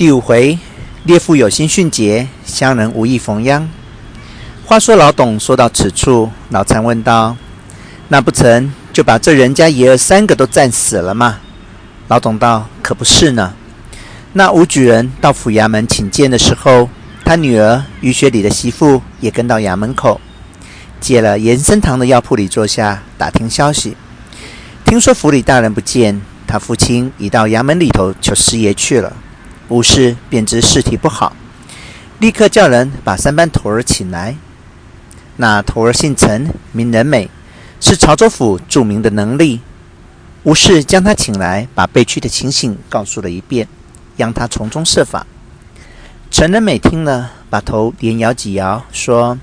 第五回，列父有心训诫，乡人无意逢殃。话说老董说到此处，老禅问道：“那不成就把这人家爷儿三个都战死了吗？”老董道：“可不是呢。那武举人到府衙门请见的时候，他女儿于学礼的媳妇也跟到衙门口，借了延生堂的药铺里坐下，打听消息。听说府里大人不见，他父亲已到衙门里头求师爷去了。武士便知事体不好，立刻叫人把三班头儿请来。”那头儿姓陈，名仁美，是潮州府著名的能吏。吴氏将他请来，把被屈的情形告诉了一遍，让他从中设法。陈仁美听了，把头连摇几摇，说：“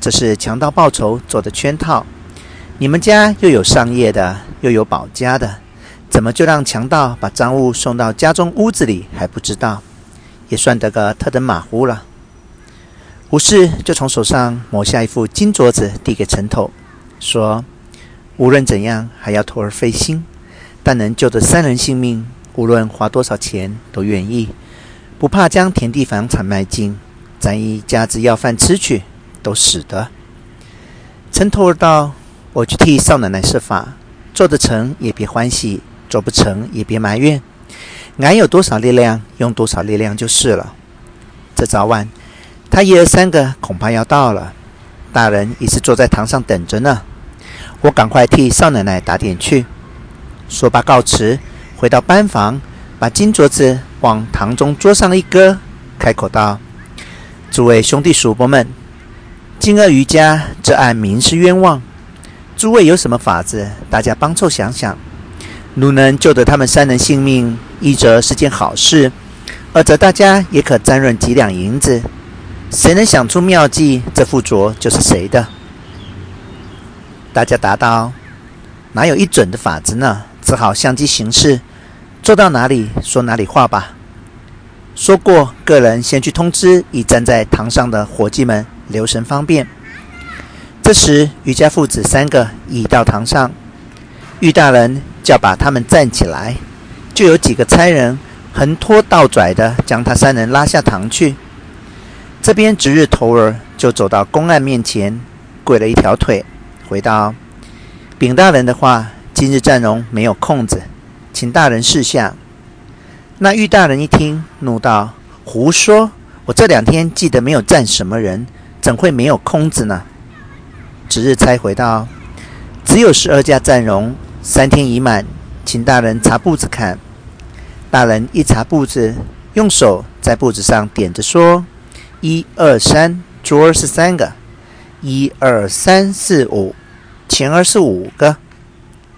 这是强盗报仇做的圈套。你们家又有上业的，又有保家的，怎么就让强盗把赃物送到家中屋子里还不知道？也算得个特等马虎了。”胡适就从手上抹下一副金镯子，递给陈头，说：“无论怎样，还要徒儿费心，但能救得三人性命，无论花多少钱都愿意，不怕将田地房产卖尽，咱一家子要饭吃去，都使得。”陈头儿道：“我去替少奶奶设法，做得成也别欢喜，做不成也别埋怨，俺有多少力量，用多少力量就是了。这早晚。”他爷儿三个恐怕要到了，大人已是坐在堂上等着呢。我赶快替少奶奶打点去。说罢告辞，回到班房，把金镯子往堂中桌上一搁，开口道：“诸位兄弟叔伯们，今儿余家这案民是冤枉，诸位有什么法子？大家帮凑想想。如能救得他们三人性命，一则是件好事，二则大家也可沾润几两银子。”谁能想出妙计，这副镯就是谁的。大家答道：“哪有一准的法子呢？只好相机行事，做到哪里说哪里话吧。”说过，个人先去通知已站在堂上的伙计们留神方便。这时，余家父子三个已到堂上，玉大人叫把他们站起来，就有几个差人横拖倒拽的将他三人拉下堂去。这边值日头儿就走到公案面前，跪了一条腿，回道：“禀大人的话，今日战荣没有空子，请大人示下。”那玉大人一听，怒道：“胡说！我这两天记得没有站什么人，怎会没有空子呢？”值日差回道：“只有十二家战荣，三天已满，请大人查簿子看。”大人一查簿子，用手在簿子上点着说。一二三，桌儿是三个；一二三四五，钱儿是五个；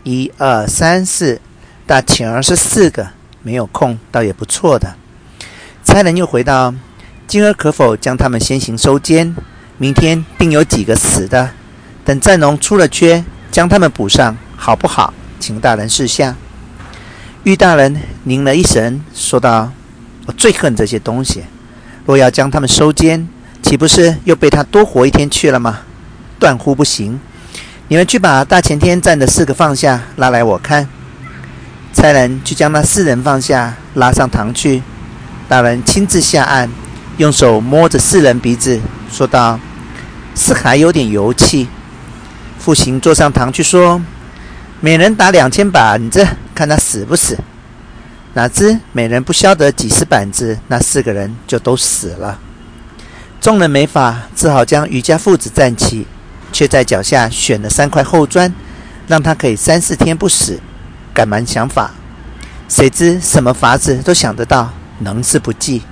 一二三四，大钱儿是四个。没有空，倒也不错的。差人又回到：“今儿可否将他们先行收监？明天定有几个死的，等占荣出了缺，将他们补上，好不好？请大人示下。”玉大人凝了一神，说道：“我最恨这些东西。”若要将他们收监，岂不是又被他多活一天去了吗？断乎不行！你们去把大前天站的四个放下，拉来我看。差人去将那四人放下，拉上堂去。大人亲自下案，用手摸着四人鼻子，说道：“是还有点油气。”父亲坐上堂去说：“每人打两千板子，看他死不死。”哪知每人不消得几十板子，那四个人就都死了。众人没法，只好将余家父子站起，却在脚下选了三块厚砖，让他可以三四天不死。赶忙想法，谁知什么法子都想得到，能是不济。